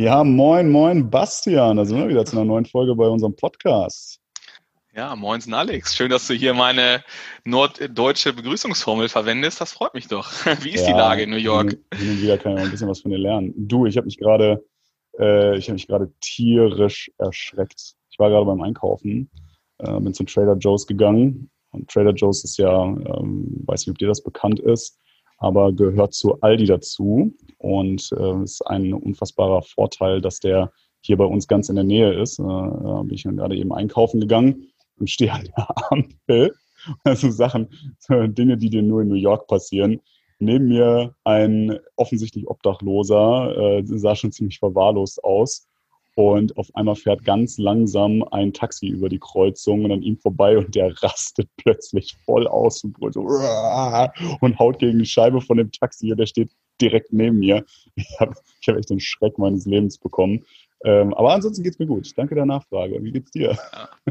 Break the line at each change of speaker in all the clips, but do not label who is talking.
Ja, moin, moin, Bastian. Da sind wir wieder zu einer neuen Folge bei unserem Podcast.
Ja, moinsen Alex. Schön, dass du hier meine norddeutsche Begrüßungsformel verwendest. Das freut mich doch. Wie ist ja, die Lage in New York?
Hin und wieder kann ich auch ein bisschen was von dir lernen. Du, ich habe mich gerade, äh, ich habe mich gerade tierisch erschreckt. Ich war gerade beim Einkaufen, äh, bin zu Trader Joe's gegangen. Und Trader Joe's ist ja, ähm, weiß nicht, ob dir das bekannt ist, aber gehört zu Aldi dazu. Und äh, ist ein unfassbarer Vorteil, dass der hier bei uns ganz in der Nähe ist. Äh, da bin ich gerade eben einkaufen gegangen und stehe an der Ampel. Also Sachen, Dinge, die dir nur in New York passieren. Neben mir ein offensichtlich Obdachloser, äh, sah schon ziemlich verwahrlost aus. Und auf einmal fährt ganz langsam ein Taxi über die Kreuzung und an ihm vorbei und der rastet plötzlich voll aus und brüllt so und haut gegen die Scheibe von dem Taxi. Der steht direkt neben mir. Ich habe ich hab echt den Schreck meines Lebens bekommen. Ähm, aber ansonsten geht's mir gut. Danke der Nachfrage. Wie geht's dir?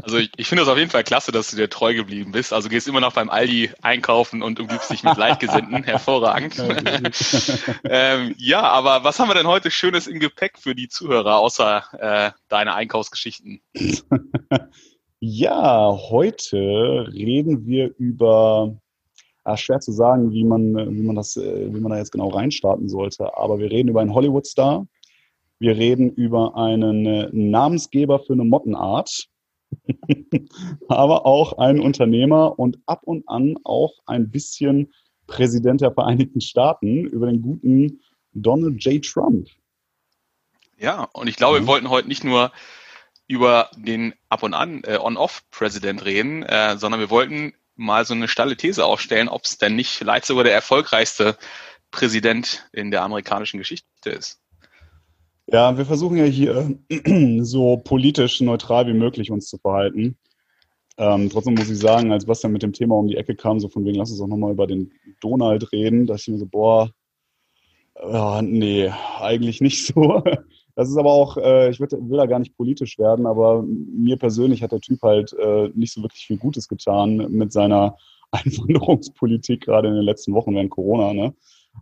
also ich, ich finde es auf jeden Fall klasse, dass du dir treu geblieben bist. Also gehst immer noch beim Aldi einkaufen und umgibst dich mit Gleichgesinnten. Hervorragend. ähm, ja, aber was haben wir denn heute Schönes im Gepäck für die Zuhörer, außer äh, deine Einkaufsgeschichten?
ja, heute reden wir über ja, schwer zu sagen, wie man, wie man das, äh, wie man da jetzt genau reinstarten sollte. Aber wir reden über einen Hollywood-Star, wir reden über einen äh, Namensgeber für eine Mottenart, aber auch einen Unternehmer und ab und an auch ein bisschen Präsident der Vereinigten Staaten über den guten Donald J. Trump.
Ja, und ich glaube, mhm. wir wollten heute nicht nur über den ab und an äh, On-Off-Präsident reden, äh, sondern wir wollten mal so eine stalle These aufstellen, ob es denn nicht vielleicht sogar der erfolgreichste Präsident in der amerikanischen Geschichte ist.
Ja, wir versuchen ja hier so politisch neutral wie möglich uns zu verhalten. Ähm, trotzdem muss ich sagen, als Bastian mit dem Thema um die Ecke kam, so von wegen, lass uns auch nochmal über den Donald reden, da ich mir so, boah, äh, nee, eigentlich nicht so. Das ist aber auch, äh, ich will, will, da gar nicht politisch werden, aber mir persönlich hat der Typ halt äh, nicht so wirklich viel Gutes getan mit seiner Einwanderungspolitik, gerade in den letzten Wochen während Corona. Ne?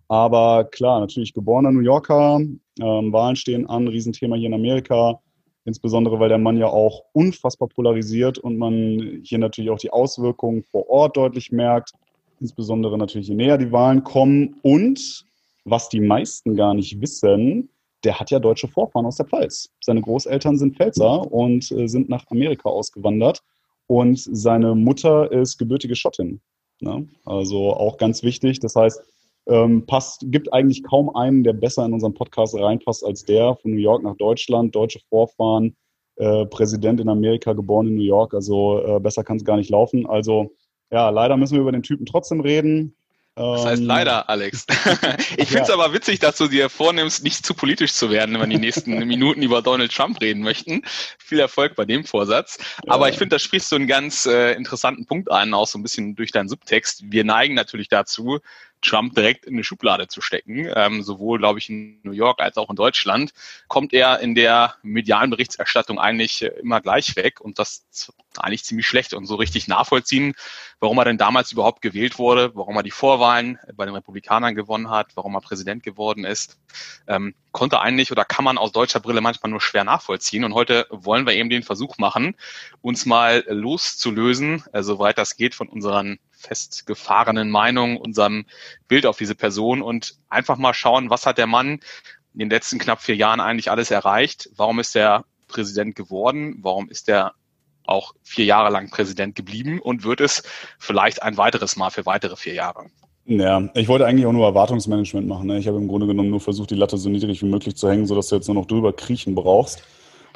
Aber klar, natürlich geborener New Yorker, ähm, Wahlen stehen an, Riesenthema hier in Amerika, insbesondere weil der Mann ja auch unfassbar polarisiert und man hier natürlich auch die Auswirkungen vor Ort deutlich merkt, insbesondere natürlich je näher die Wahlen kommen und was die meisten gar nicht wissen, der hat ja deutsche Vorfahren aus der Pfalz. Seine Großeltern sind Pfälzer und äh, sind nach Amerika ausgewandert und seine Mutter ist gebürtige Schottin. Ne? Also auch ganz wichtig. Das heißt, ähm, passt, gibt eigentlich kaum einen, der besser in unseren Podcast reinpasst als der von New York nach Deutschland, deutsche Vorfahren, äh, Präsident in Amerika, geboren in New York. Also äh, besser kann es gar nicht laufen. Also ja, leider müssen wir über den Typen trotzdem reden.
Das heißt ähm, leider, Alex. ich finde es ja. aber witzig, dass du dir vornimmst, nicht zu politisch zu werden, wenn wir die nächsten Minuten über Donald Trump reden möchten. Viel Erfolg bei dem Vorsatz. Aber ja. ich finde, da sprichst du einen ganz äh, interessanten Punkt an, auch so ein bisschen durch deinen Subtext. Wir neigen natürlich dazu, Trump direkt in eine Schublade zu stecken, ähm, sowohl, glaube ich, in New York als auch in Deutschland, kommt er in der medialen Berichterstattung eigentlich äh, immer gleich weg und das eigentlich ziemlich schlecht und so richtig nachvollziehen, warum er denn damals überhaupt gewählt wurde, warum er die Vorwahlen bei den Republikanern gewonnen hat, warum er Präsident geworden ist, ähm, konnte eigentlich oder kann man aus deutscher Brille manchmal nur schwer nachvollziehen. Und heute wollen wir eben den Versuch machen, uns mal loszulösen, äh, soweit das geht, von unseren festgefahrenen Meinung, unserem Bild auf diese Person und einfach mal schauen, was hat der Mann in den letzten knapp vier Jahren eigentlich alles erreicht? Warum ist er Präsident geworden? Warum ist er auch vier Jahre lang Präsident geblieben und wird es vielleicht ein weiteres Mal für weitere vier Jahre?
Ja, ich wollte eigentlich auch nur Erwartungsmanagement machen. Ne? Ich habe im Grunde genommen nur versucht, die Latte so niedrig wie möglich zu hängen, sodass du jetzt nur noch drüber kriechen brauchst.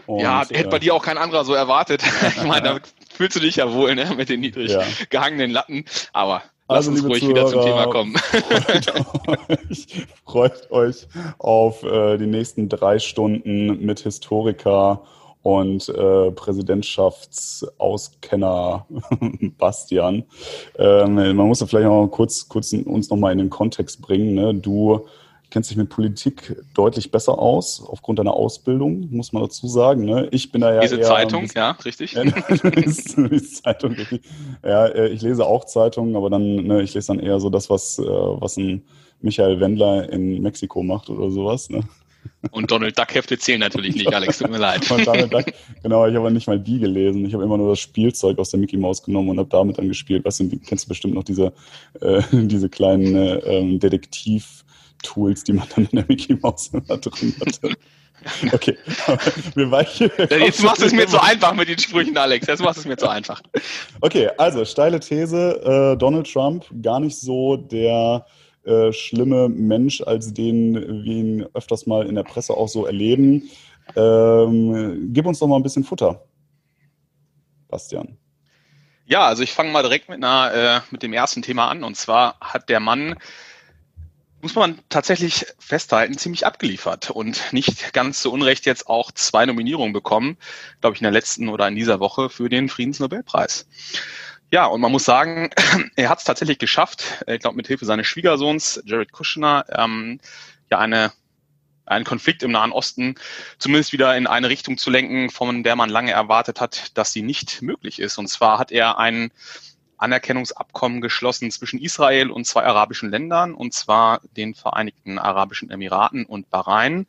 Und, ja, hätte äh, bei dir auch kein anderer so erwartet. ich meine, damit fühlst du dich ja wohl ne? mit den niedrig ja. gehangenen Latten. Aber Lass also, uns ruhig Zuhörer, wieder zum Thema kommen.
Freut euch, freut euch auf äh, die nächsten drei Stunden mit Historiker und äh, Präsidentschaftsauskenner Bastian. Ähm, man muss da vielleicht noch mal kurz, kurz uns nochmal in den Kontext bringen. Ne? Du kennst dich mit Politik deutlich besser aus, aufgrund deiner Ausbildung, muss man dazu sagen. Ne? Ich bin da ja.
Diese
eher,
Zeitung, ja, richtig. Ja,
Zeitung, richtig. Ja, äh, ich lese auch Zeitungen, aber dann, ne, ich lese dann eher so das, was, äh, was ein Michael Wendler in Mexiko macht oder sowas. Ne?
Und Donald Duck Hefte zählen natürlich nicht, Alex, tut mir leid. Donald
Duck, genau, ich habe nicht mal die gelesen. Ich habe immer nur das Spielzeug aus der Mickey Mouse genommen und habe damit dann gespielt. Weißt du, kennst du bestimmt noch diese, äh, diese kleinen äh, ähm, Detektiv-Tools, die man dann in der Mickey Mouse immer drin hatte. Okay,
wir weichen. Jetzt machst du es mir zu einfach mit den Sprüchen, Alex. Jetzt machst du es mir zu einfach.
Okay, also steile These: äh, Donald Trump gar nicht so der äh, schlimme Mensch, als den wir ihn öfters mal in der Presse auch so erleben. Ähm, gib uns doch mal ein bisschen Futter, Bastian.
Ja, also ich fange mal direkt mit, einer, äh, mit dem ersten Thema an. Und zwar hat der Mann muss man tatsächlich festhalten, ziemlich abgeliefert und nicht ganz so unrecht jetzt auch zwei Nominierungen bekommen, glaube ich, in der letzten oder in dieser Woche für den Friedensnobelpreis. Ja, und man muss sagen, er hat es tatsächlich geschafft, ich glaube mit Hilfe seines Schwiegersohns Jared Kushner, ähm, ja eine einen Konflikt im Nahen Osten zumindest wieder in eine Richtung zu lenken, von der man lange erwartet hat, dass sie nicht möglich ist. Und zwar hat er einen Anerkennungsabkommen geschlossen zwischen Israel und zwei arabischen Ländern, und zwar den Vereinigten Arabischen Emiraten und Bahrain,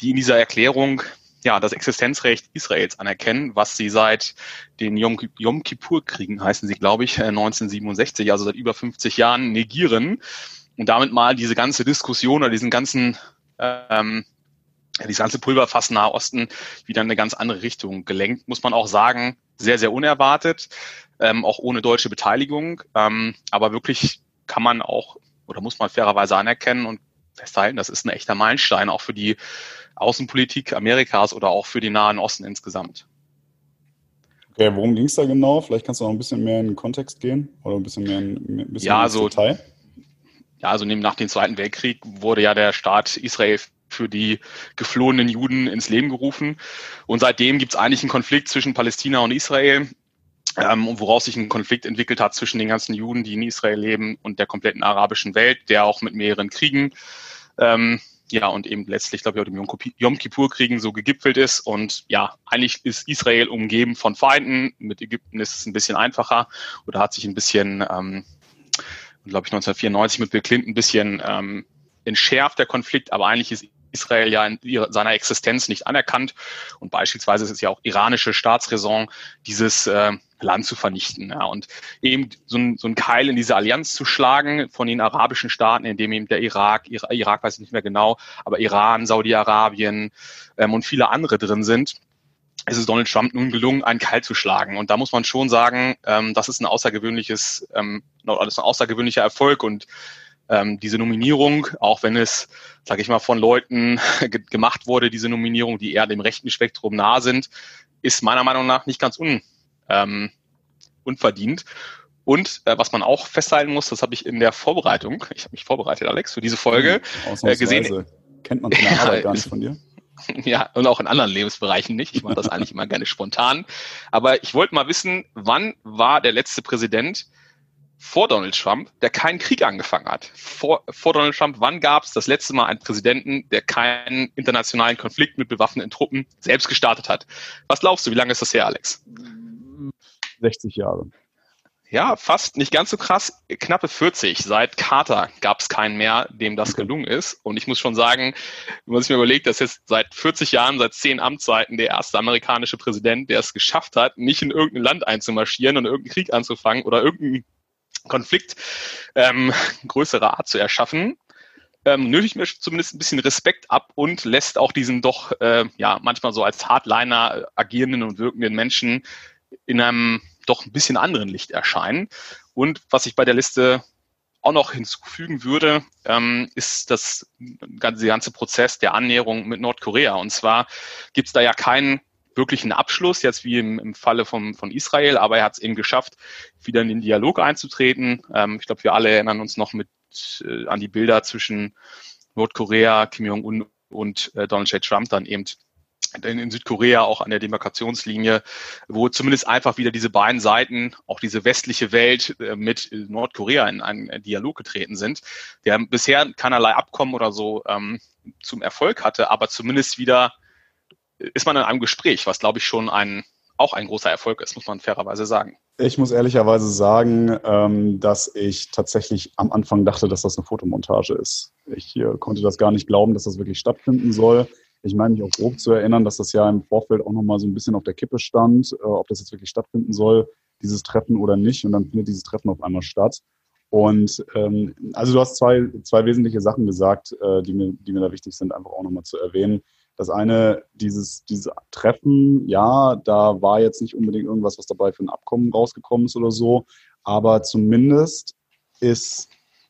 die in dieser Erklärung ja, das Existenzrecht Israels anerkennen, was sie seit den Yom, Yom Kippur-Kriegen, heißen sie, glaube ich, 1967, äh, also seit über 50 Jahren, negieren und damit mal diese ganze Diskussion oder diesen ganzen ähm, dieses ganze Pulverfass Nahe Osten wieder in eine ganz andere Richtung gelenkt, muss man auch sagen, sehr, sehr unerwartet ähm, auch ohne deutsche Beteiligung. Ähm, aber wirklich kann man auch oder muss man fairerweise anerkennen und festhalten, das ist ein echter Meilenstein auch für die Außenpolitik Amerikas oder auch für den Nahen Osten insgesamt.
Okay, worum ging es da genau? Vielleicht kannst du noch ein bisschen mehr in den Kontext gehen oder ein bisschen mehr in, ein bisschen
ja, also, Detail. Ja, also nach dem Zweiten Weltkrieg wurde ja der Staat Israel für die geflohenen Juden ins Leben gerufen. Und seitdem gibt es eigentlich einen Konflikt zwischen Palästina und Israel ähm, woraus sich ein Konflikt entwickelt hat zwischen den ganzen Juden, die in Israel leben, und der kompletten arabischen Welt, der auch mit mehreren Kriegen, ähm, ja, und eben letztlich, glaube ich, auch dem Yom Kippur-Kriegen so gegipfelt ist. Und ja, eigentlich ist Israel umgeben von Feinden. Mit Ägypten ist es ein bisschen einfacher oder hat sich ein bisschen, ähm, glaube ich, 1994 mit Bill Clinton ein bisschen ähm, entschärft, der Konflikt. Aber eigentlich ist Israel ja in ihrer, seiner Existenz nicht anerkannt. Und beispielsweise ist es ja auch iranische Staatsräson, dieses äh, Land zu vernichten. Ja. Und eben so ein, so ein Keil in diese Allianz zu schlagen von den arabischen Staaten, in dem eben der Irak, Irak, Irak weiß ich nicht mehr genau, aber Iran, Saudi-Arabien ähm, und viele andere drin sind, ist es Donald Trump nun gelungen, einen Keil zu schlagen. Und da muss man schon sagen, ähm, das ist ein außergewöhnliches, ähm, das ist ein außergewöhnlicher Erfolg und ähm, diese Nominierung, auch wenn es, sage ich mal, von Leuten gemacht wurde, diese Nominierung, die eher dem rechten Spektrum nah sind, ist meiner Meinung nach nicht ganz un, ähm, unverdient. Und äh, was man auch festhalten muss, das habe ich in der Vorbereitung, ich habe mich vorbereitet, Alex, für diese Folge
hm, äh, gesehen. Kennt man von der Arbeit gar nicht von dir?
Ja, und auch in anderen Lebensbereichen nicht. Ich mache das eigentlich immer gerne spontan. Aber ich wollte mal wissen, wann war der letzte Präsident, vor Donald Trump, der keinen Krieg angefangen hat. Vor, vor Donald Trump, wann gab es das letzte Mal einen Präsidenten, der keinen internationalen Konflikt mit bewaffneten Truppen selbst gestartet hat? Was glaubst du, wie lange ist das her, Alex?
60 Jahre.
Ja, fast nicht ganz so krass, knappe 40. Seit Carter gab es keinen mehr, dem das gelungen ist. Und ich muss schon sagen, wenn man sich mal überlegt, dass jetzt seit 40 Jahren, seit zehn Amtszeiten der erste amerikanische Präsident, der es geschafft hat, nicht in irgendein Land einzumarschieren und irgendeinen Krieg anzufangen oder irgendeinen Konflikt ähm, größerer Art zu erschaffen, ähm, nötigt mir zumindest ein bisschen Respekt ab und lässt auch diesen doch äh, ja manchmal so als Hardliner agierenden und wirkenden Menschen in einem doch ein bisschen anderen Licht erscheinen. Und was ich bei der Liste auch noch hinzufügen würde, ähm, ist das ganze, ganze Prozess der Annäherung mit Nordkorea. Und zwar gibt es da ja keinen wirklich einen Abschluss, jetzt wie im, im Falle vom, von Israel, aber er hat es eben geschafft, wieder in den Dialog einzutreten. Ähm, ich glaube, wir alle erinnern uns noch mit äh, an die Bilder zwischen Nordkorea, Kim Jong-un und äh, Donald J. Trump dann eben in Südkorea auch an der Demarkationslinie, wo zumindest einfach wieder diese beiden Seiten, auch diese westliche Welt äh, mit Nordkorea in einen Dialog getreten sind, der bisher keinerlei Abkommen oder so ähm, zum Erfolg hatte, aber zumindest wieder ist man in einem Gespräch, was glaube ich schon ein, auch ein großer Erfolg ist, muss man fairerweise sagen.
Ich muss ehrlicherweise sagen, ähm, dass ich tatsächlich am Anfang dachte, dass das eine Fotomontage ist. Ich äh, konnte das gar nicht glauben, dass das wirklich stattfinden soll. Ich meine mich auch grob zu erinnern, dass das ja im Vorfeld auch nochmal so ein bisschen auf der Kippe stand, äh, ob das jetzt wirklich stattfinden soll, dieses Treffen oder nicht. Und dann findet dieses Treffen auf einmal statt. Und ähm, also du hast zwei, zwei wesentliche Sachen gesagt, äh, die, mir, die mir da wichtig sind, einfach auch nochmal zu erwähnen. Das eine, dieses, dieses Treffen, ja, da war jetzt nicht unbedingt irgendwas, was dabei für ein Abkommen rausgekommen ist oder so, aber zumindest ist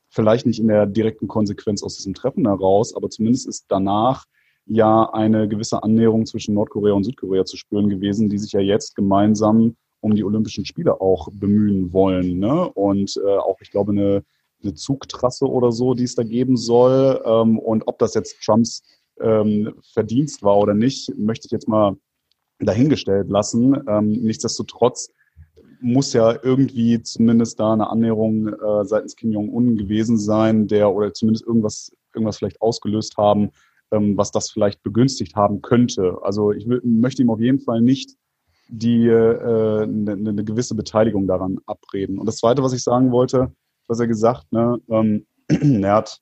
vielleicht nicht in der direkten Konsequenz aus diesem Treffen heraus, aber zumindest ist danach ja eine gewisse Annäherung zwischen Nordkorea und Südkorea zu spüren gewesen, die sich ja jetzt gemeinsam um die Olympischen Spiele auch bemühen wollen. Ne? Und äh, auch, ich glaube, eine, eine Zugtrasse oder so, die es da geben soll. Ähm, und ob das jetzt Trumps ähm, Verdienst war oder nicht, möchte ich jetzt mal dahingestellt lassen. Ähm, nichtsdestotrotz muss ja irgendwie zumindest da eine Annäherung äh, seitens Kim Jong-un gewesen sein, der oder zumindest irgendwas, irgendwas vielleicht ausgelöst haben, ähm, was das vielleicht begünstigt haben könnte. Also ich möchte ihm auf jeden Fall nicht die äh, eine, eine gewisse Beteiligung daran abreden. Und das Zweite, was ich sagen wollte, was er gesagt, ne, ähm, er hat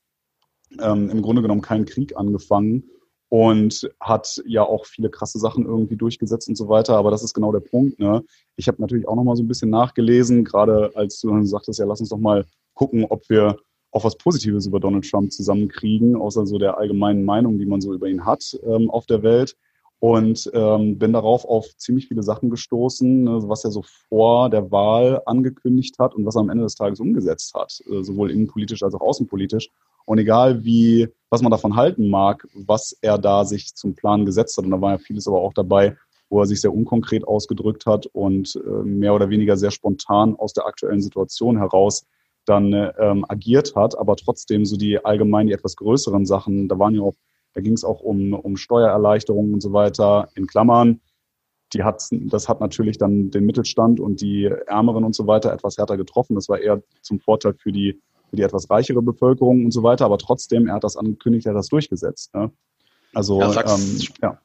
ähm, im Grunde genommen keinen Krieg angefangen und hat ja auch viele krasse Sachen irgendwie durchgesetzt und so weiter. Aber das ist genau der Punkt. Ne? Ich habe natürlich auch noch mal so ein bisschen nachgelesen, gerade als du dann sagtest, ja, lass uns doch mal gucken, ob wir auch was Positives über Donald Trump zusammenkriegen, außer so der allgemeinen Meinung, die man so über ihn hat ähm, auf der Welt. Und ähm, bin darauf auf ziemlich viele Sachen gestoßen, ne, was er so vor der Wahl angekündigt hat und was er am Ende des Tages umgesetzt hat, äh, sowohl innenpolitisch als auch außenpolitisch. Und egal wie, was man davon halten mag, was er da sich zum Plan gesetzt hat, und da war ja vieles aber auch dabei, wo er sich sehr unkonkret ausgedrückt hat und äh, mehr oder weniger sehr spontan aus der aktuellen Situation heraus dann ähm, agiert hat, aber trotzdem so die allgemein die etwas größeren Sachen, da waren ja auch, da ging es auch um, um Steuererleichterungen und so weiter, in Klammern, die hat, das hat natürlich dann den Mittelstand und die Ärmeren und so weiter etwas härter getroffen. Das war eher zum Vorteil für die für die etwas reichere Bevölkerung und so weiter. Aber trotzdem, er hat das angekündigt, er hat das durchgesetzt. Ne? Also, ja,
ähm, ja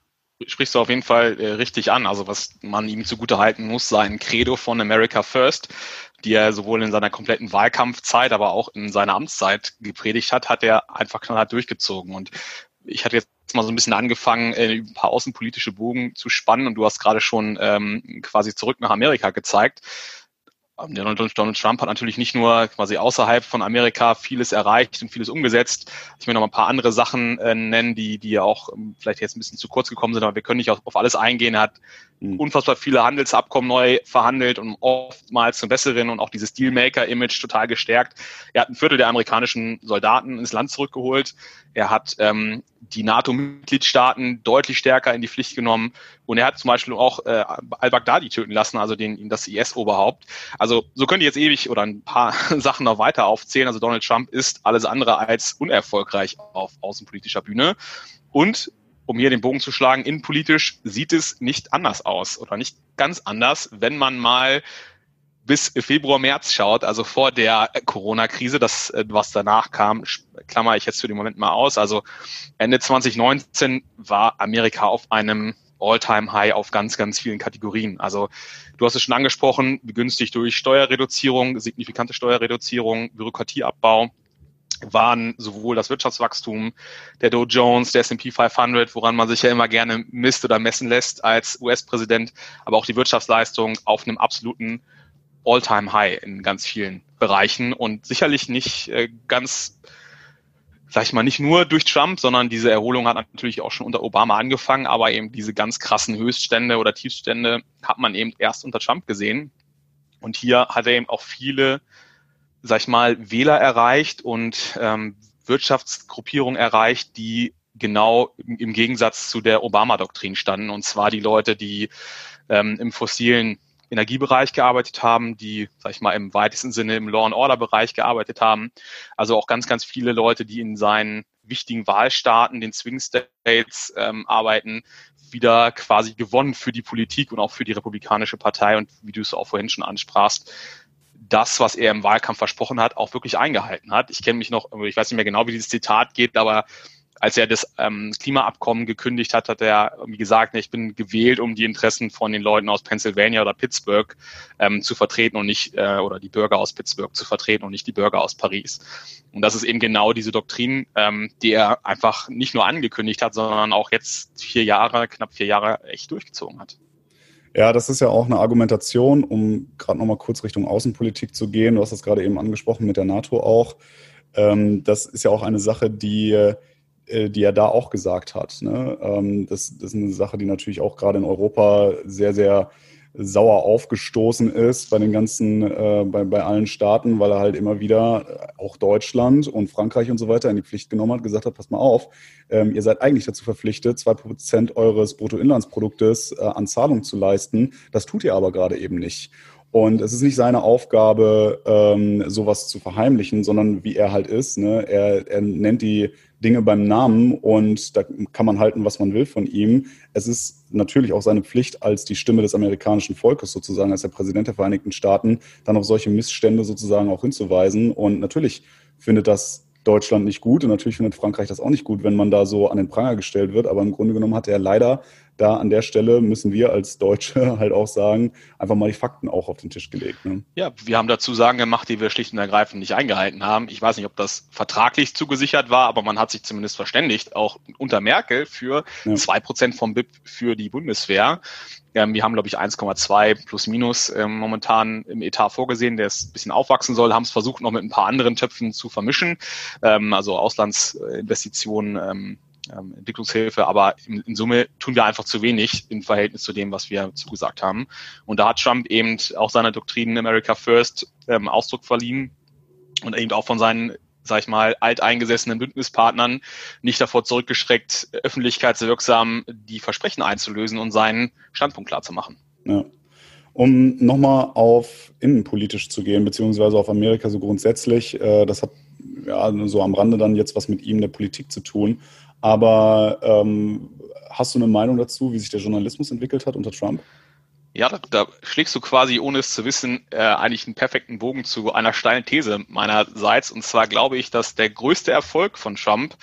sprichst du auf jeden Fall äh, richtig an. Also was man ihm zugute halten muss, sein Credo von America First, die er sowohl in seiner kompletten Wahlkampfzeit, aber auch in seiner Amtszeit gepredigt hat, hat er einfach knallhart durchgezogen. Und ich hatte jetzt mal so ein bisschen angefangen, äh, ein paar außenpolitische Bogen zu spannen und du hast gerade schon ähm, quasi zurück nach Amerika gezeigt. Donald, Trump hat natürlich nicht nur quasi außerhalb von Amerika vieles erreicht und vieles umgesetzt. Ich will noch ein paar andere Sachen äh, nennen, die, die ja auch ähm, vielleicht jetzt ein bisschen zu kurz gekommen sind, aber wir können nicht auf, auf alles eingehen. Er hat. Unfassbar viele Handelsabkommen neu verhandelt und oftmals zum Besseren und auch dieses Dealmaker-Image total gestärkt. Er hat ein Viertel der amerikanischen Soldaten ins Land zurückgeholt. Er hat ähm, die NATO-Mitgliedstaaten deutlich stärker in die Pflicht genommen und er hat zum Beispiel auch äh, al-Baghdadi töten lassen, also den, das IS-Oberhaupt. Also so könnte ich jetzt ewig oder ein paar Sachen noch weiter aufzählen. Also Donald Trump ist alles andere als unerfolgreich auf außenpolitischer Bühne. Und um hier den Bogen zu schlagen, innenpolitisch sieht es nicht anders aus oder nicht ganz anders, wenn man mal bis Februar, März schaut, also vor der Corona-Krise, das, äh, was danach kam, klammer ich jetzt für den Moment mal aus. Also Ende 2019 war Amerika auf einem All-Time-High auf ganz, ganz vielen Kategorien. Also du hast es schon angesprochen, begünstigt durch Steuerreduzierung, signifikante Steuerreduzierung, Bürokratieabbau, waren sowohl das Wirtschaftswachstum der Dow Jones, der S&P 500, woran man sich ja immer gerne misst oder messen lässt als US-Präsident, aber auch die Wirtschaftsleistung auf einem absoluten All-Time-High in ganz vielen Bereichen und sicherlich nicht äh, ganz, sag ich mal, nicht nur durch Trump, sondern diese Erholung hat natürlich auch schon unter Obama angefangen, aber eben diese ganz krassen Höchststände oder Tiefstände hat man eben erst unter Trump gesehen. Und hier hat er eben auch viele sag ich mal, Wähler erreicht und ähm, Wirtschaftsgruppierungen erreicht, die genau im Gegensatz zu der Obama-Doktrin standen. Und zwar die Leute, die ähm, im fossilen Energiebereich gearbeitet haben, die, sag ich mal, im weitesten Sinne im Law and Order Bereich gearbeitet haben. Also auch ganz, ganz viele Leute, die in seinen wichtigen Wahlstaaten, den Swing States ähm, arbeiten, wieder quasi gewonnen für die Politik und auch für die Republikanische Partei und wie du es auch vorhin schon ansprachst, das, was er im Wahlkampf versprochen hat, auch wirklich eingehalten hat. Ich kenne mich noch, ich weiß nicht mehr genau, wie dieses Zitat geht, aber als er das ähm, Klimaabkommen gekündigt hat, hat er irgendwie gesagt, ich bin gewählt, um die Interessen von den Leuten aus Pennsylvania oder Pittsburgh ähm, zu vertreten und nicht, äh, oder die Bürger aus Pittsburgh zu vertreten und nicht die Bürger aus Paris. Und das ist eben genau diese Doktrin, ähm, die er einfach nicht nur angekündigt hat, sondern auch jetzt vier Jahre, knapp vier Jahre echt durchgezogen hat.
Ja, das ist ja auch eine Argumentation, um gerade nochmal kurz Richtung Außenpolitik zu gehen. Du hast das gerade eben angesprochen mit der NATO auch. Ähm, das ist ja auch eine Sache, die, äh, die er da auch gesagt hat. Ne? Ähm, das, das ist eine Sache, die natürlich auch gerade in Europa sehr, sehr sauer aufgestoßen ist bei den ganzen, äh, bei, bei allen Staaten, weil er halt immer wieder äh, auch Deutschland und Frankreich und so weiter in die Pflicht genommen hat, gesagt hat, passt mal auf, ähm, ihr seid eigentlich dazu verpflichtet, zwei Prozent eures Bruttoinlandsproduktes äh, an Zahlung zu leisten. Das tut ihr aber gerade eben nicht. Und es ist nicht seine Aufgabe, ähm, sowas zu verheimlichen, sondern wie er halt ist. Ne? Er, er nennt die Dinge beim Namen und da kann man halten, was man will von ihm. Es ist natürlich auch seine Pflicht als die Stimme des amerikanischen Volkes sozusagen, als der Präsident der Vereinigten Staaten, dann auf solche Missstände sozusagen auch hinzuweisen. Und natürlich findet das Deutschland nicht gut und natürlich findet Frankreich das auch nicht gut, wenn man da so an den Pranger gestellt wird. Aber im Grunde genommen hat er leider da an der Stelle müssen wir als Deutsche halt auch sagen, einfach mal die Fakten auch auf den Tisch gelegt. Ne?
Ja, wir haben dazu Sagen gemacht, die wir schlicht und ergreifend nicht eingehalten haben. Ich weiß nicht, ob das vertraglich zugesichert war, aber man hat sich zumindest verständigt, auch unter Merkel für zwei ja. Prozent vom BIP für die Bundeswehr. Ähm, wir haben, glaube ich, 1,2 plus minus ähm, momentan im Etat vorgesehen, der es ein bisschen aufwachsen soll, haben es versucht, noch mit ein paar anderen Töpfen zu vermischen, ähm, also Auslandsinvestitionen, ähm, Entwicklungshilfe, aber in, in, Summe tun wir einfach zu wenig im Verhältnis zu dem, was wir zugesagt haben. Und da hat Trump eben auch seiner Doktrin America First ähm, Ausdruck verliehen und eben auch von seinen sag ich mal, alteingesessenen Bündnispartnern nicht davor zurückgeschreckt, öffentlichkeitswirksam die Versprechen einzulösen und seinen Standpunkt klar zu machen.
Ja. Um nochmal auf innenpolitisch zu gehen, beziehungsweise auf Amerika so grundsätzlich, äh, das hat ja so am Rande dann jetzt was mit ihm der Politik zu tun. Aber ähm, hast du eine Meinung dazu, wie sich der Journalismus entwickelt hat unter Trump?
Ja, da, da schlägst du quasi, ohne es zu wissen, äh, eigentlich einen perfekten Bogen zu einer steilen These meinerseits. Und zwar glaube ich, dass der größte Erfolg von Trump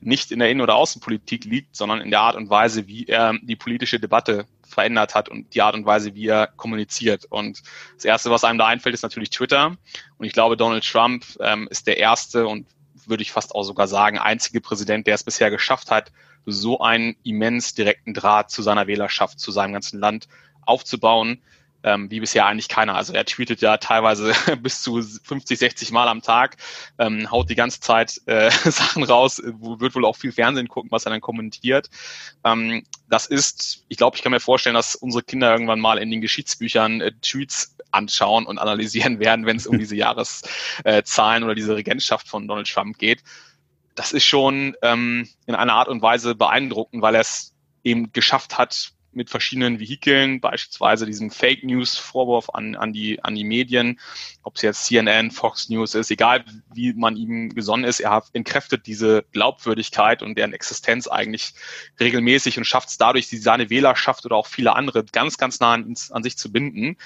nicht in der Innen- oder Außenpolitik liegt, sondern in der Art und Weise, wie er die politische Debatte verändert hat und die Art und Weise, wie er kommuniziert. Und das Erste, was einem da einfällt, ist natürlich Twitter. Und ich glaube, Donald Trump ähm, ist der Erste und würde ich fast auch sogar sagen, einzige Präsident, der es bisher geschafft hat, so einen immens direkten Draht zu seiner Wählerschaft, zu seinem ganzen Land aufzubauen, ähm, wie bisher eigentlich keiner. Also er tweetet ja teilweise bis zu 50, 60 Mal am Tag, ähm, haut die ganze Zeit äh, Sachen raus, wird wohl auch viel Fernsehen gucken, was er dann kommentiert. Ähm, das ist, ich glaube, ich kann mir vorstellen, dass unsere Kinder irgendwann mal in den Geschichtsbüchern äh, Tweets anschauen und analysieren werden, wenn es um diese Jahreszahlen oder diese Regentschaft von Donald Trump geht. Das ist schon ähm, in einer Art und Weise beeindruckend, weil er es eben geschafft hat, mit verschiedenen Vehikeln, beispielsweise diesem Fake News Vorwurf an, an, die, an die Medien, ob es jetzt CNN, Fox News ist, egal wie man ihm gesonnen ist, er entkräftet diese Glaubwürdigkeit und deren Existenz eigentlich regelmäßig und schafft es dadurch, die, seine Wählerschaft oder auch viele andere ganz, ganz nah an, an sich zu binden.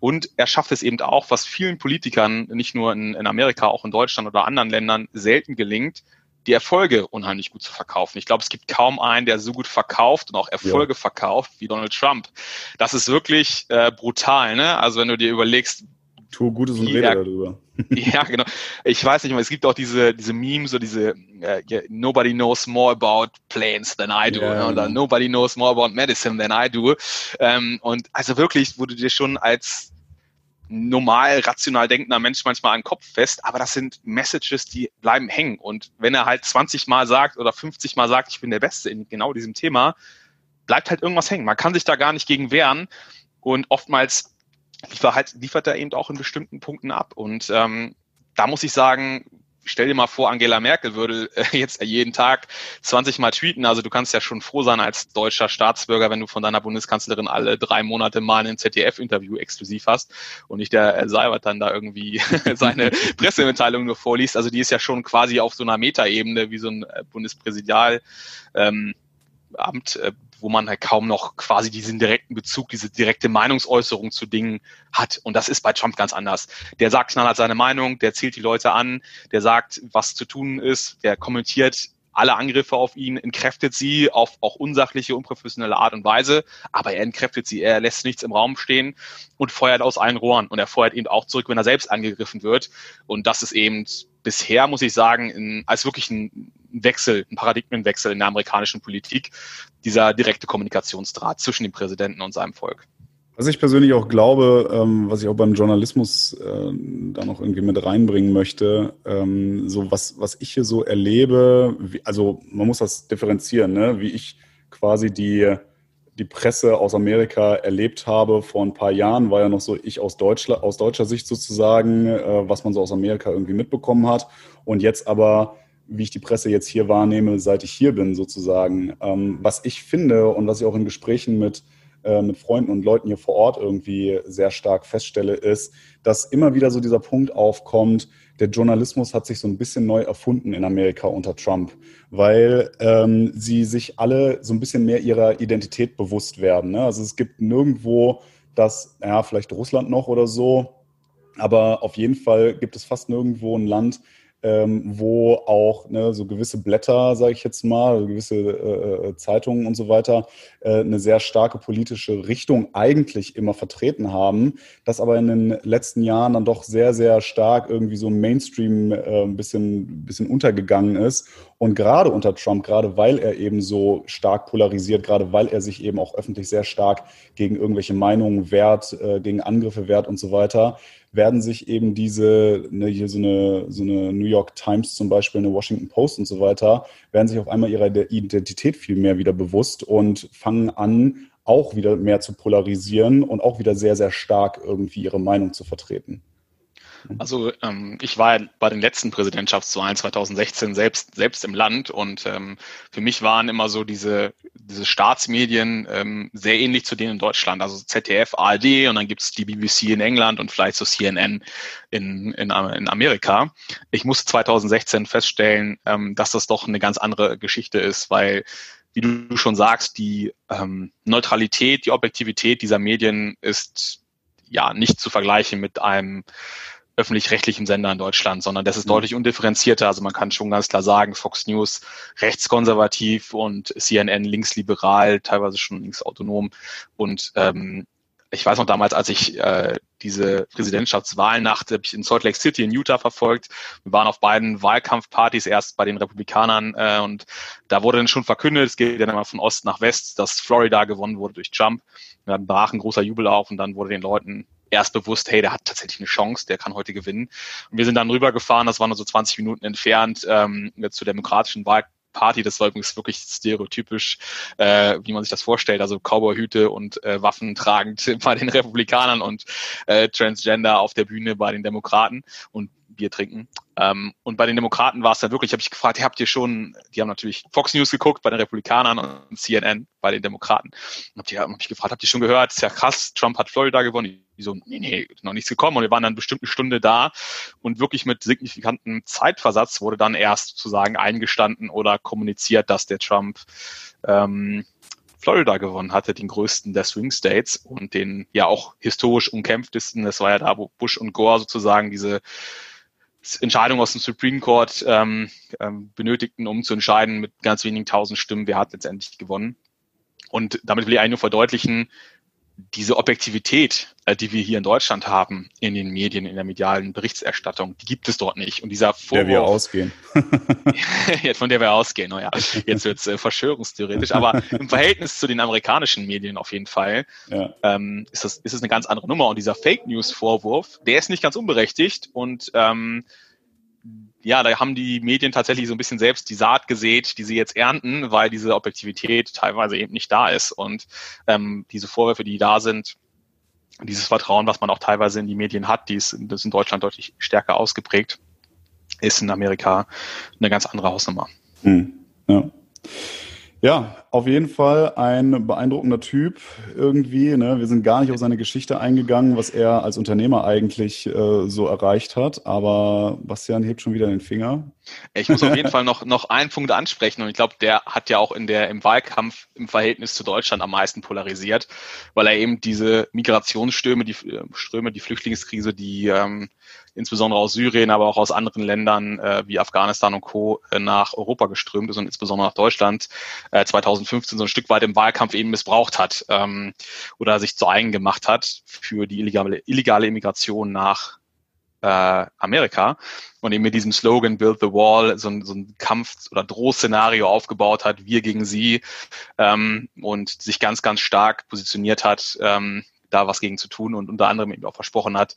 Und er schafft es eben auch, was vielen Politikern, nicht nur in, in Amerika, auch in Deutschland oder anderen Ländern selten gelingt, die Erfolge unheimlich gut zu verkaufen. Ich glaube, es gibt kaum einen, der so gut verkauft und auch Erfolge ja. verkauft wie Donald Trump. Das ist wirklich äh, brutal, ne? Also wenn du dir überlegst,
Tu Gutes und rede darüber.
ja, genau. Ich weiß nicht mehr, es gibt auch diese, diese Memes, so diese uh, yeah, Nobody knows more about planes than I do yeah, ne? oder genau. Nobody knows more about medicine than I do. Ähm, und also wirklich, wo du dir schon als normal rational denkender Mensch manchmal an den Kopf fest, aber das sind Messages, die bleiben hängen. Und wenn er halt 20 Mal sagt oder 50 Mal sagt, ich bin der Beste in genau diesem Thema, bleibt halt irgendwas hängen. Man kann sich da gar nicht gegen wehren. Und oftmals liefert, halt, liefert er eben auch in bestimmten Punkten ab. Und ähm, da muss ich sagen, stell dir mal vor, Angela Merkel würde äh, jetzt jeden Tag 20 Mal tweeten. Also du kannst ja schon froh sein als deutscher Staatsbürger, wenn du von deiner Bundeskanzlerin alle drei Monate mal ein ZDF-Interview exklusiv hast und nicht der Seibert dann da irgendwie seine Pressemitteilung nur vorliest. Also die ist ja schon quasi auf so einer Metaebene wie so ein äh, Bundespräsidial. Ähm, Amt, äh, wo man halt kaum noch quasi diesen direkten Bezug, diese direkte Meinungsäußerung zu Dingen hat. Und das ist bei Trump ganz anders. Der sagt knallhart seine Meinung, der zählt die Leute an, der sagt, was zu tun ist, der kommentiert alle Angriffe auf ihn, entkräftet sie auf auch unsachliche, unprofessionelle Art und Weise, aber er entkräftet sie, er lässt nichts im Raum stehen und feuert aus allen Rohren. Und er feuert eben auch zurück, wenn er selbst angegriffen wird. Und das ist eben bisher, muss ich sagen, in, als wirklich ein Wechsel, ein Paradigmenwechsel in der amerikanischen Politik, dieser direkte Kommunikationsdraht zwischen dem Präsidenten und seinem Volk.
Was ich persönlich auch glaube, ähm, was ich auch beim Journalismus äh, da noch irgendwie mit reinbringen möchte, ähm, so was, was ich hier so erlebe, wie, also man muss das differenzieren, ne? wie ich quasi die, die Presse aus Amerika erlebt habe vor ein paar Jahren, war ja noch so ich aus, Deutschland, aus deutscher Sicht sozusagen, äh, was man so aus Amerika irgendwie mitbekommen hat. Und jetzt aber, wie ich die Presse jetzt hier wahrnehme, seit ich hier bin sozusagen. Ähm, was ich finde und was ich auch in Gesprächen mit äh, mit Freunden und Leuten hier vor Ort irgendwie sehr stark feststelle, ist, dass immer wieder so dieser Punkt aufkommt, der Journalismus hat sich so ein bisschen neu erfunden in Amerika unter Trump, weil ähm, sie sich alle so ein bisschen mehr ihrer Identität bewusst werden. Ne? Also es gibt nirgendwo das, ja, vielleicht Russland noch oder so, aber auf jeden Fall gibt es fast nirgendwo ein Land, ähm, wo auch ne, so gewisse Blätter, sage ich jetzt mal, gewisse äh, äh, Zeitungen und so weiter, äh, eine sehr starke politische Richtung eigentlich immer vertreten haben, das aber in den letzten Jahren dann doch sehr, sehr stark irgendwie so Mainstream äh, ein bisschen, bisschen untergegangen ist. Und gerade unter Trump, gerade weil er eben so stark polarisiert, gerade weil er sich eben auch öffentlich sehr stark gegen irgendwelche Meinungen wehrt, äh, gegen Angriffe wehrt und so weiter, werden sich eben diese, ne, hier so eine, so eine New York Times zum Beispiel, eine Washington Post und so weiter, werden sich auf einmal ihrer Identität viel mehr wieder bewusst und fangen an, auch wieder mehr zu polarisieren und auch wieder sehr, sehr stark irgendwie ihre Meinung zu vertreten.
Also ähm, ich war bei den letzten Präsidentschaftswahlen 2016 selbst, selbst im Land und ähm, für mich waren immer so diese, diese Staatsmedien ähm, sehr ähnlich zu denen in Deutschland. Also ZDF, ARD und dann gibt's die BBC in England und vielleicht so CNN in, in, in Amerika. Ich musste 2016 feststellen, ähm, dass das doch eine ganz andere Geschichte ist, weil wie du schon sagst, die ähm, Neutralität, die Objektivität dieser Medien ist ja nicht zu vergleichen mit einem öffentlich-rechtlichen Sender in Deutschland, sondern das ist mhm. deutlich undifferenzierter. Also man kann schon ganz klar sagen, Fox News rechtskonservativ und CNN linksliberal, teilweise schon linksautonom. Und ähm, ich weiß noch damals, als ich äh, diese Präsidentschaftswahlnacht habe ich in Salt Lake City in Utah verfolgt. Wir waren auf beiden Wahlkampfpartys, erst bei den Republikanern äh, und da wurde dann schon verkündet, es geht dann immer von Ost nach West, dass Florida gewonnen wurde durch Trump. Dann brach ein großer Jubel auf und dann wurde den Leuten erst bewusst, hey, der hat tatsächlich eine Chance, der kann heute gewinnen. Und wir sind dann rübergefahren, das war nur so 20 Minuten entfernt, ähm, zur demokratischen Wahl. Party, das war übrigens wirklich stereotypisch, äh, wie man sich das vorstellt, also Cowboyhüte und äh, Waffen tragend bei den Republikanern und äh, Transgender auf der Bühne bei den Demokraten und Bier trinken. Ähm, und bei den Demokraten war es dann wirklich, habe ich gefragt, habt ihr schon, die haben natürlich Fox News geguckt bei den Republikanern und CNN bei den Demokraten. Und hab, hab ich gefragt, habt ihr schon gehört? ist ja krass, Trump hat Florida gewonnen. Die so, nee, nee, noch nichts gekommen. Und wir waren dann bestimmt eine Stunde da und wirklich mit signifikantem Zeitversatz wurde dann erst sozusagen eingestanden oder kommuniziert, dass der Trump ähm, Florida gewonnen hatte, den größten der Swing States und den ja auch historisch umkämpftesten. Das war ja da, wo Bush und Gore sozusagen diese Entscheidung aus dem Supreme Court ähm, ähm, benötigten, um zu entscheiden mit ganz wenigen tausend Stimmen, wer hat letztendlich gewonnen. Und damit will ich eigentlich nur verdeutlichen, diese Objektivität, äh, die wir hier in Deutschland haben, in den Medien, in der medialen Berichterstattung, die gibt es dort nicht. Und dieser
Vorwurf, der wir ausgehen.
von der wir ausgehen, naja, oh jetzt wird's äh, verschwörungstheoretisch, aber im Verhältnis zu den amerikanischen Medien auf jeden Fall ja. ähm, ist, das, ist es eine ganz andere Nummer. Und dieser Fake News-Vorwurf, der ist nicht ganz unberechtigt und ähm, ja, da haben die Medien tatsächlich so ein bisschen selbst die Saat gesät, die sie jetzt ernten, weil diese Objektivität teilweise eben nicht da ist. Und ähm, diese Vorwürfe, die da sind, dieses Vertrauen, was man auch teilweise in die Medien hat, die ist, das ist in Deutschland deutlich stärker ausgeprägt, ist in Amerika eine ganz andere Hausnummer. Hm,
ja. ja, auf jeden Fall ein beeindruckender Typ irgendwie. Ne? Wir sind gar nicht auf seine Geschichte eingegangen, was er als Unternehmer eigentlich äh, so erreicht hat. Aber Bastian hebt schon wieder den Finger.
Ich muss auf jeden Fall noch, noch einen Punkt ansprechen und ich glaube, der hat ja auch in der, im Wahlkampf im Verhältnis zu Deutschland am meisten polarisiert, weil er eben diese Migrationsströme, die äh, Ströme, die Flüchtlingskrise, die ähm, insbesondere aus Syrien, aber auch aus anderen Ländern äh, wie Afghanistan und Co. Äh, nach Europa geströmt ist und insbesondere nach Deutschland äh, 2015 so ein Stück weit im Wahlkampf eben missbraucht hat ähm, oder sich zu eigen gemacht hat für die illegale, illegale Immigration nach äh, Amerika und eben mit diesem Slogan Build the Wall so ein, so ein Kampf- oder Drohszenario aufgebaut hat, wir gegen sie ähm, und sich ganz, ganz stark positioniert hat, ähm, da was gegen zu tun und unter anderem eben auch versprochen hat,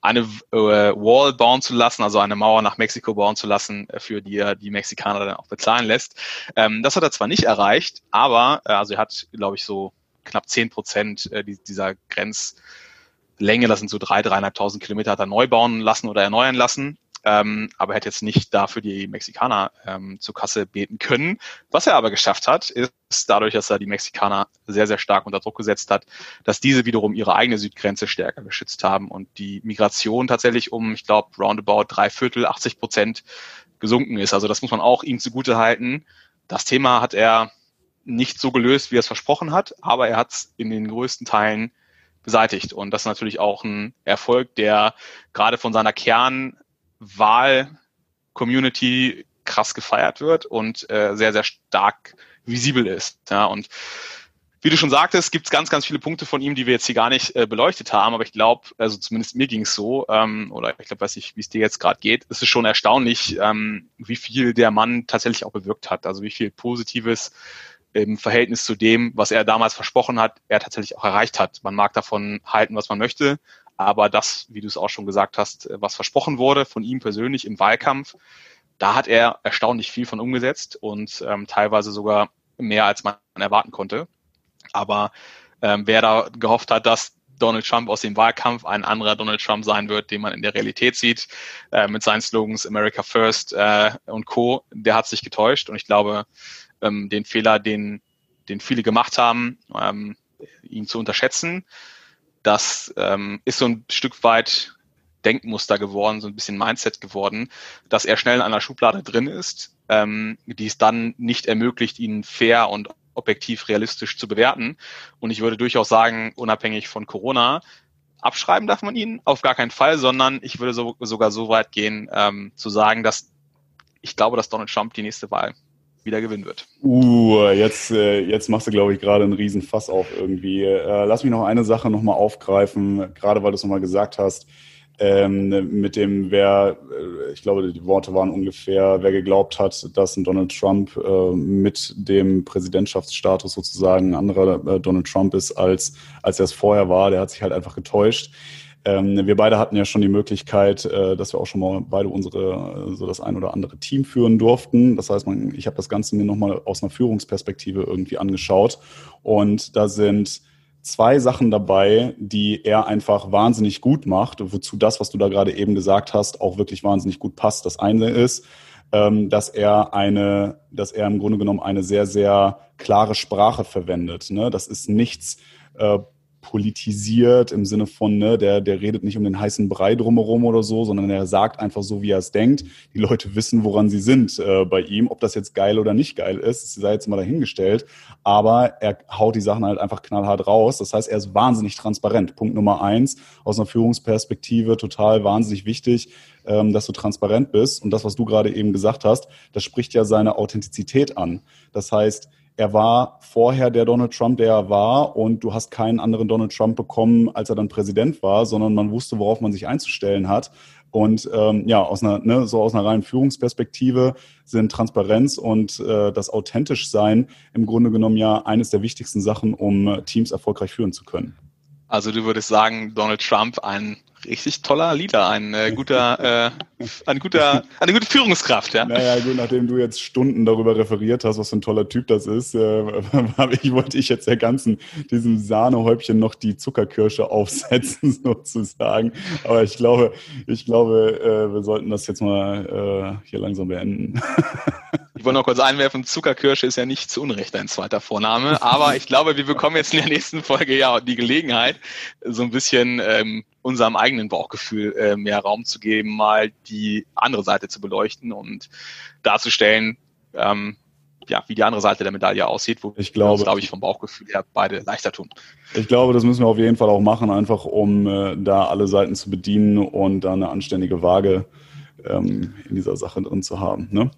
eine äh, Wall bauen zu lassen, also eine Mauer nach Mexiko bauen zu lassen, äh, für die er die Mexikaner dann auch bezahlen lässt. Ähm, das hat er zwar nicht erreicht, aber äh, also er hat, glaube ich, so knapp zehn Prozent äh, dieser Grenzlänge, das sind so drei, dreieinhalbtausend Kilometer, hat er neu bauen lassen oder erneuern lassen ähm, aber er hat jetzt nicht dafür die Mexikaner ähm, zur Kasse beten können. Was er aber geschafft hat, ist dadurch, dass er die Mexikaner sehr, sehr stark unter Druck gesetzt hat, dass diese wiederum ihre eigene Südgrenze stärker geschützt haben und die Migration tatsächlich um, ich glaube, roundabout drei Viertel, 80 Prozent gesunken ist. Also das muss man auch ihm zugute halten. Das Thema hat er nicht so gelöst, wie er es versprochen hat, aber er hat es in den größten Teilen beseitigt. Und das ist natürlich auch ein Erfolg, der gerade von seiner Kern Wahl-Community krass gefeiert wird und äh, sehr, sehr stark visibel ist. Ja, und wie du schon sagtest, gibt es ganz, ganz viele Punkte von ihm, die wir jetzt hier gar nicht äh, beleuchtet haben, aber ich glaube, also zumindest mir ging es so, ähm, oder ich glaube, weiß nicht, wie es dir jetzt gerade geht, es ist schon erstaunlich, ähm, wie viel der Mann tatsächlich auch bewirkt hat, also wie viel Positives im Verhältnis zu dem, was er damals versprochen hat, er tatsächlich auch erreicht hat. Man mag davon halten, was man möchte, aber das, wie du es auch schon gesagt hast, was versprochen wurde von ihm persönlich im Wahlkampf, da hat er erstaunlich viel von umgesetzt und ähm, teilweise sogar mehr, als man erwarten konnte. Aber ähm, wer da gehofft hat, dass Donald Trump aus dem Wahlkampf ein anderer Donald Trump sein wird, den man in der Realität sieht, äh, mit seinen Slogans America First äh, und Co., der hat sich getäuscht. Und ich glaube, ähm, den Fehler, den, den viele gemacht haben, ähm, ihn zu unterschätzen, das ähm, ist so ein Stück weit Denkmuster geworden, so ein bisschen Mindset geworden, dass er schnell in einer Schublade drin ist, ähm, die es dann nicht ermöglicht, ihn fair und objektiv realistisch zu bewerten. Und ich würde durchaus sagen, unabhängig von Corona, abschreiben darf man ihn auf gar keinen Fall, sondern ich würde so, sogar so weit gehen, ähm, zu sagen, dass ich glaube, dass Donald Trump die nächste Wahl wieder gewinnen wird.
Uh, jetzt, äh, jetzt machst du, glaube ich, gerade einen riesen Fass auf irgendwie. Äh, lass mich noch eine Sache nochmal aufgreifen, gerade weil du es nochmal gesagt hast. Ähm, mit dem, wer, äh, ich glaube, die Worte waren ungefähr, wer geglaubt hat, dass ein Donald Trump äh, mit dem Präsidentschaftsstatus sozusagen ein anderer äh, Donald Trump ist, als, als er es vorher war, der hat sich halt einfach getäuscht. Ähm, wir beide hatten ja schon die Möglichkeit, äh, dass wir auch schon mal beide unsere, äh, so das ein oder andere Team führen durften. Das heißt, man, ich habe das Ganze mir nochmal aus einer Führungsperspektive irgendwie angeschaut. Und da sind zwei Sachen dabei, die er einfach wahnsinnig gut macht, wozu das, was du da gerade eben gesagt hast, auch wirklich wahnsinnig gut passt. Das eine ist, ähm, dass er eine, dass er im Grunde genommen eine sehr, sehr klare Sprache verwendet. Ne? Das ist nichts äh, politisiert im Sinne von, ne, der, der redet nicht um den heißen Brei drumherum oder so, sondern er sagt einfach so, wie er es denkt. Die Leute wissen, woran sie sind äh, bei ihm. Ob das jetzt geil oder nicht geil ist, sei jetzt mal dahingestellt. Aber er haut die Sachen halt einfach knallhart raus. Das heißt, er ist wahnsinnig transparent. Punkt Nummer eins, aus einer Führungsperspektive total wahnsinnig wichtig, ähm, dass du transparent bist. Und das, was du gerade eben gesagt hast, das spricht ja seine Authentizität an. Das heißt, er war vorher der Donald Trump, der er war, und du hast keinen anderen Donald Trump bekommen, als er dann Präsident war, sondern man wusste, worauf man sich einzustellen hat. Und ähm, ja, aus einer, ne, so aus einer reinen Führungsperspektive sind Transparenz und äh, das authentisch sein im Grunde genommen ja eines der wichtigsten Sachen, um Teams erfolgreich führen zu können.
Also du würdest sagen, Donald Trump ein richtig toller Leader, ein äh, guter, äh, ein guter, eine gute Führungskraft, ja.
Naja, gut, nachdem du jetzt Stunden darüber referiert hast, was für ein toller Typ das ist, äh, ich, wollte ich jetzt der ganzen, diesem Sahnehäubchen noch die Zuckerkirsche aufsetzen, sozusagen. Aber ich glaube, ich glaube, äh, wir sollten das jetzt mal äh, hier langsam beenden.
Ich wollte noch kurz einwerfen, Zuckerkirsche ist ja nicht zu Unrecht ein zweiter Vorname, aber ich glaube, wir bekommen jetzt in der nächsten Folge ja die Gelegenheit, so ein bisschen ähm, unserem eigenen Bauchgefühl äh, mehr Raum zu geben, mal die andere Seite zu beleuchten und darzustellen, ähm, ja, wie die andere Seite der Medaille aussieht, wo
ich glaube,
glaube ich, vom Bauchgefühl her beide leichter tun.
Ich glaube, das müssen wir auf jeden Fall auch machen, einfach um äh, da alle Seiten zu bedienen und da eine anständige Waage ähm, in dieser Sache drin zu haben. Ne?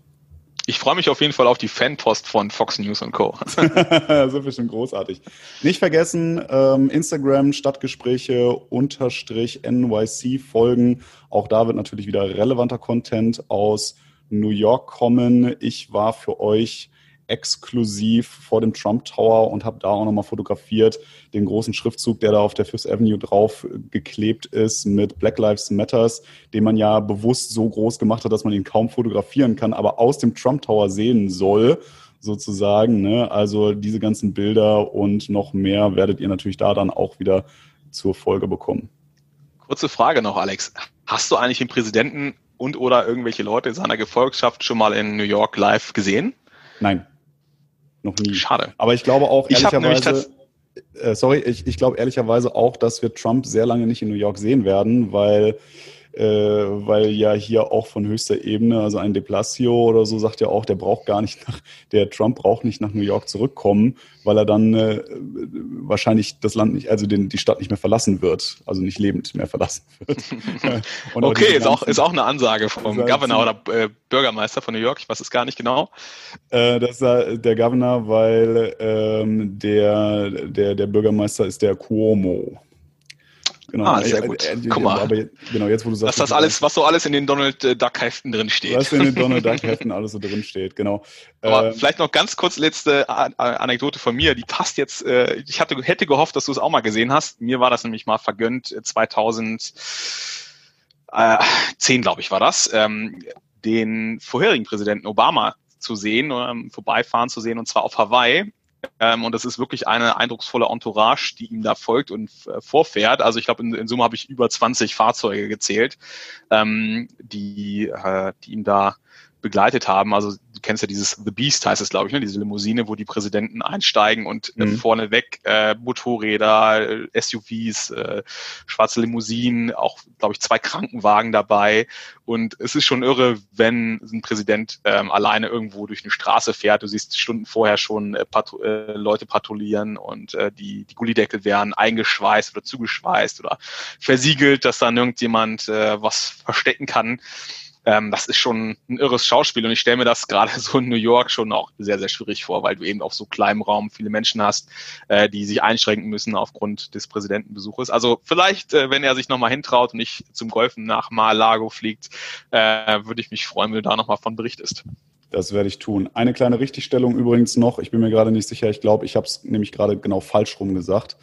Ich freue mich auf jeden Fall auf die Fanpost von Fox News und Co.
das ist bestimmt großartig. Nicht vergessen, ähm, Instagram Stadtgespräche unterstrich NYC folgen. Auch da wird natürlich wieder relevanter Content aus New York kommen. Ich war für euch exklusiv vor dem Trump Tower und habe da auch nochmal fotografiert, den großen Schriftzug, der da auf der Fifth Avenue drauf geklebt ist mit Black Lives Matters, den man ja bewusst so groß gemacht hat, dass man ihn kaum fotografieren kann, aber aus dem Trump Tower sehen soll sozusagen. Ne? Also diese ganzen Bilder und noch mehr werdet ihr natürlich da dann auch wieder zur Folge bekommen.
Kurze Frage noch, Alex. Hast du eigentlich den Präsidenten und oder irgendwelche Leute in seiner Gefolgschaft schon mal in New York live gesehen?
Nein. Noch nie.
Schade.
Aber ich glaube auch ehrlicherweise, äh, sorry, ich, ich glaube ehrlicherweise auch, dass wir Trump sehr lange nicht in New York sehen werden, weil äh, weil ja hier auch von höchster Ebene, also ein De Blasio oder so sagt ja auch, der braucht gar nicht nach, der Trump braucht nicht nach New York zurückkommen, weil er dann äh, wahrscheinlich das Land nicht, also den, die Stadt nicht mehr verlassen wird, also nicht lebend mehr verlassen wird.
okay, ist auch, ist auch eine Ansage vom Governor oder äh, Bürgermeister von New York, ich weiß es gar nicht genau.
Äh, das ist der Governor, weil ähm, der, der, der Bürgermeister ist der Cuomo.
Genau. Ah, sehr gut. Äh, äh, Guck mal. Aber genau, jetzt, wo du sagst. Was das alles, was so alles in den Donald äh, Duck Heften drin steht.
Was in den Donald Duck Heften alles so drin steht, genau.
Aber äh, vielleicht noch ganz kurz letzte Anekdote von mir. Die passt jetzt, äh, ich hatte, hätte gehofft, dass du es auch mal gesehen hast. Mir war das nämlich mal vergönnt, 2010, glaube ich, war das, ähm, den vorherigen Präsidenten Obama zu sehen, ähm, vorbeifahren zu sehen, und zwar auf Hawaii. Ähm, und das ist wirklich eine eindrucksvolle Entourage, die ihm da folgt und äh, vorfährt. Also ich glaube, in, in, Summe habe ich über 20 Fahrzeuge gezählt, ähm, die, äh, die ihm da begleitet haben. Also du kennst ja dieses The Beast heißt es, glaube ich, ne? diese Limousine, wo die Präsidenten einsteigen und äh, mhm. vorneweg äh, Motorräder, äh, SUVs, äh, schwarze Limousinen, auch, glaube ich, zwei Krankenwagen dabei. Und es ist schon irre, wenn ein Präsident ähm, alleine irgendwo durch eine Straße fährt. Du siehst Stunden vorher schon äh, patru äh, Leute patrouillieren und äh, die, die Gullideckel werden eingeschweißt oder zugeschweißt oder versiegelt, dass dann irgendjemand äh, was verstecken kann ähm, das ist schon ein irres Schauspiel und ich stelle mir das gerade so in New York schon auch sehr, sehr schwierig vor, weil du eben auf so kleinem Raum viele Menschen hast, äh, die sich einschränken müssen aufgrund des Präsidentenbesuches. Also vielleicht, äh, wenn er sich nochmal hintraut und nicht zum Golfen nach Mar-a-Lago fliegt, äh, würde ich mich freuen, wenn du da nochmal von berichtest.
Das werde ich tun. Eine kleine Richtigstellung übrigens noch. Ich bin mir gerade nicht sicher. Ich glaube, ich habe es nämlich gerade genau falsch rum gesagt.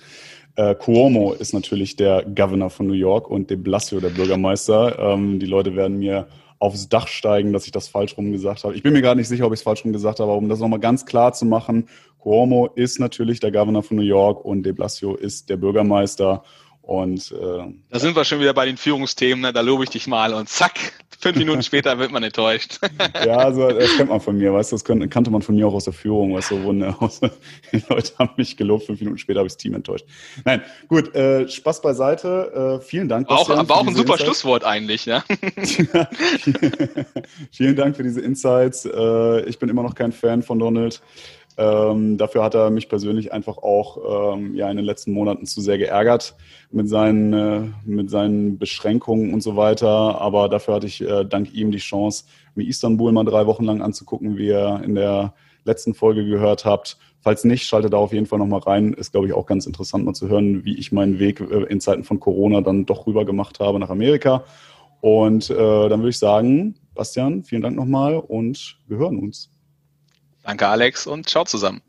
Äh, Cuomo ist natürlich der Governor von New York und de Blasio der Bürgermeister. Ähm, die Leute werden mir aufs Dach steigen, dass ich das falsch rum gesagt habe. Ich bin mir gar nicht sicher, ob ich es falsch rum gesagt habe, aber um das nochmal ganz klar zu machen, Cuomo ist natürlich der Governor von New York und de Blasio ist der Bürgermeister. Und äh,
da sind wir schon wieder bei den Führungsthemen, ne? da lobe ich dich mal und zack, fünf Minuten später wird man enttäuscht.
ja, also das kennt man von mir, weißt du, das kannte man von mir auch aus der Führung, weißt du, wo eine, die Leute haben mich gelobt, fünf Minuten später habe ich das Team enttäuscht. Nein, gut, äh, Spaß beiseite, äh, vielen Dank.
Auch, aber auch ein super Insights. Schlusswort eigentlich, ja.
vielen Dank für diese Insights. Äh, ich bin immer noch kein Fan von Donald. Ähm, dafür hat er mich persönlich einfach auch ähm, ja, in den letzten Monaten zu sehr geärgert mit seinen, äh, mit seinen Beschränkungen und so weiter. Aber dafür hatte ich äh, dank ihm die Chance, mir Istanbul mal drei Wochen lang anzugucken, wie ihr in der letzten Folge gehört habt. Falls nicht, schaltet da auf jeden Fall nochmal rein. Ist, glaube ich, auch ganz interessant mal zu hören, wie ich meinen Weg äh, in Zeiten von Corona dann doch rüber gemacht habe nach Amerika. Und äh, dann würde ich sagen, Bastian, vielen Dank nochmal und wir hören uns.
Danke, Alex, und ciao zusammen.